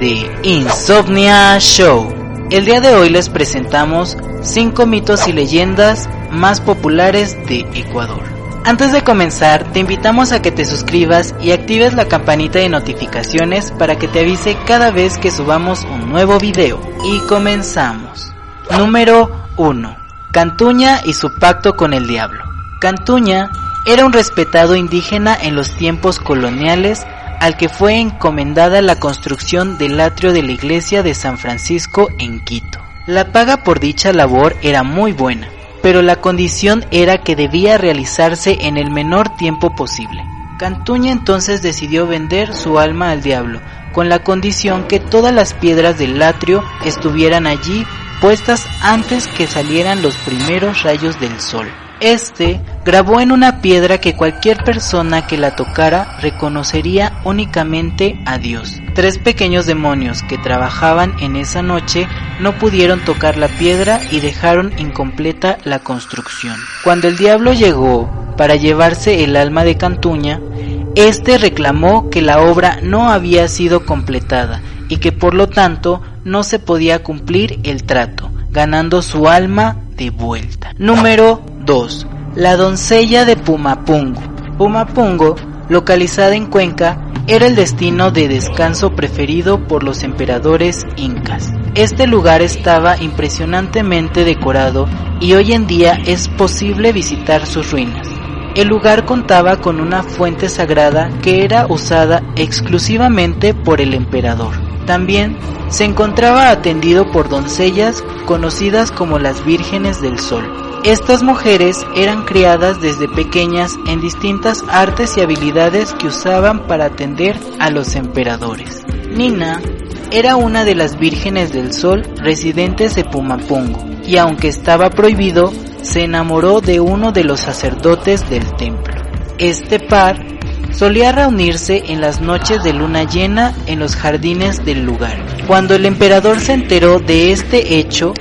de Insomnia Show. El día de hoy les presentamos 5 mitos y leyendas más populares de Ecuador. Antes de comenzar, te invitamos a que te suscribas y actives la campanita de notificaciones para que te avise cada vez que subamos un nuevo video. Y comenzamos. Número 1. Cantuña y su pacto con el diablo. Cantuña era un respetado indígena en los tiempos coloniales al que fue encomendada la construcción del atrio de la iglesia de San Francisco en Quito. La paga por dicha labor era muy buena, pero la condición era que debía realizarse en el menor tiempo posible. Cantuña entonces decidió vender su alma al diablo, con la condición que todas las piedras del atrio estuvieran allí puestas antes que salieran los primeros rayos del sol. Este grabó en una piedra que cualquier persona que la tocara reconocería únicamente a Dios. Tres pequeños demonios que trabajaban en esa noche no pudieron tocar la piedra y dejaron incompleta la construcción. Cuando el diablo llegó para llevarse el alma de Cantuña, este reclamó que la obra no había sido completada y que por lo tanto no se podía cumplir el trato, ganando su alma de vuelta. Número 2. La doncella de Pumapungo. Pumapungo, localizada en Cuenca, era el destino de descanso preferido por los emperadores incas. Este lugar estaba impresionantemente decorado y hoy en día es posible visitar sus ruinas. El lugar contaba con una fuente sagrada que era usada exclusivamente por el emperador. También se encontraba atendido por doncellas conocidas como las vírgenes del sol. Estas mujeres eran criadas desde pequeñas en distintas artes y habilidades que usaban para atender a los emperadores. Nina era una de las vírgenes del sol residentes de Pumapungo y aunque estaba prohibido, se enamoró de uno de los sacerdotes del templo. Este par solía reunirse en las noches de luna llena en los jardines del lugar. Cuando el emperador se enteró de este hecho,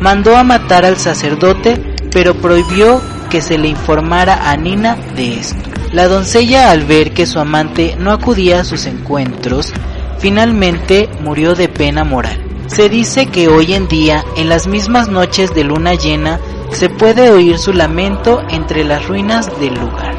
mandó a matar al sacerdote pero prohibió que se le informara a Nina de esto. La doncella al ver que su amante no acudía a sus encuentros, finalmente murió de pena moral. Se dice que hoy en día, en las mismas noches de luna llena, se puede oír su lamento entre las ruinas del lugar.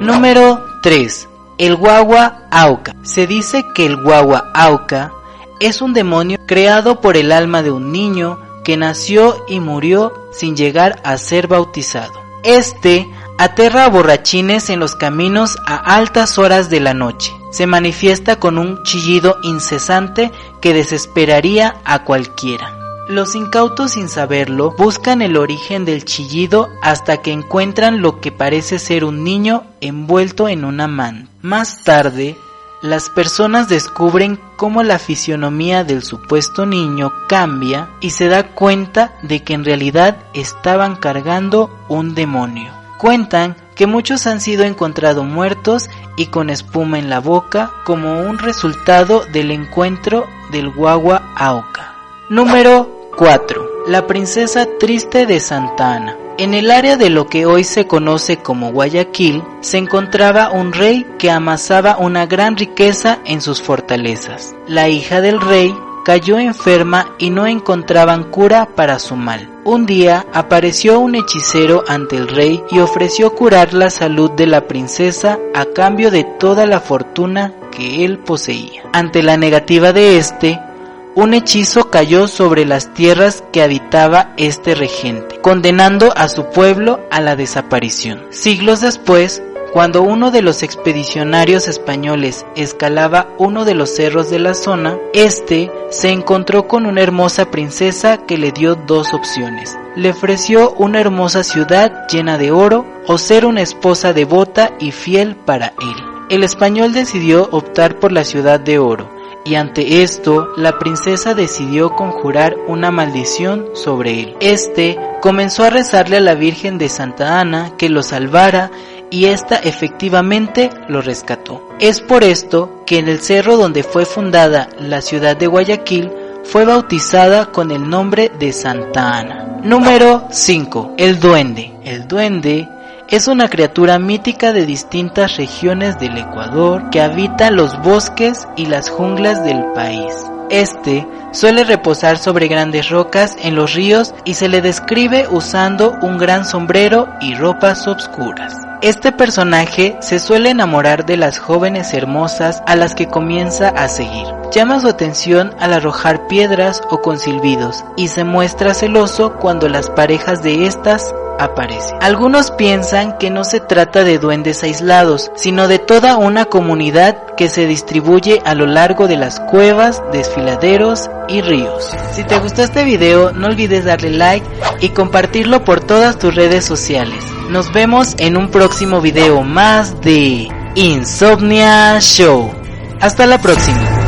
Número 3. El guagua Auca. Se dice que el guagua Auca es un demonio creado por el alma de un niño que nació y murió sin llegar a ser bautizado. Este aterra a borrachines en los caminos a altas horas de la noche. Se manifiesta con un chillido incesante que desesperaría a cualquiera. Los incautos sin saberlo buscan el origen del chillido hasta que encuentran lo que parece ser un niño envuelto en una manta. Más tarde, las personas descubren cómo la fisionomía del supuesto niño cambia y se da cuenta de que en realidad estaban cargando un demonio. Cuentan que muchos han sido encontrados muertos y con espuma en la boca como un resultado del encuentro del guagua Auca. Número 4. La princesa triste de Santa Ana. En el área de lo que hoy se conoce como Guayaquil se encontraba un rey que amasaba una gran riqueza en sus fortalezas. La hija del rey cayó enferma y no encontraban cura para su mal. Un día apareció un hechicero ante el rey y ofreció curar la salud de la princesa a cambio de toda la fortuna que él poseía. Ante la negativa de éste, un hechizo cayó sobre las tierras que habitaba este regente, condenando a su pueblo a la desaparición. Siglos después, cuando uno de los expedicionarios españoles escalaba uno de los cerros de la zona, este se encontró con una hermosa princesa que le dio dos opciones. Le ofreció una hermosa ciudad llena de oro o ser una esposa devota y fiel para él. El español decidió optar por la ciudad de oro y ante esto la princesa decidió conjurar una maldición sobre él. Este comenzó a rezarle a la Virgen de Santa Ana que lo salvara y ésta efectivamente lo rescató. Es por esto que en el cerro donde fue fundada la ciudad de Guayaquil fue bautizada con el nombre de Santa Ana. Número 5. El duende. El duende es una criatura mítica de distintas regiones del Ecuador que habita los bosques y las junglas del país. Este suele reposar sobre grandes rocas en los ríos y se le describe usando un gran sombrero y ropas obscuras. Este personaje se suele enamorar de las jóvenes hermosas a las que comienza a seguir. Llama su atención al arrojar piedras o con silbidos y se muestra celoso cuando las parejas de estas aparecen. Algunos piensan que no se trata de duendes aislados, sino de toda una comunidad que se distribuye a lo largo de las cuevas, desfiladeros y ríos. Si te gustó este video, no olvides darle like y compartirlo por todas tus redes sociales. Nos vemos en un próximo video más de Insomnia Show. Hasta la próxima.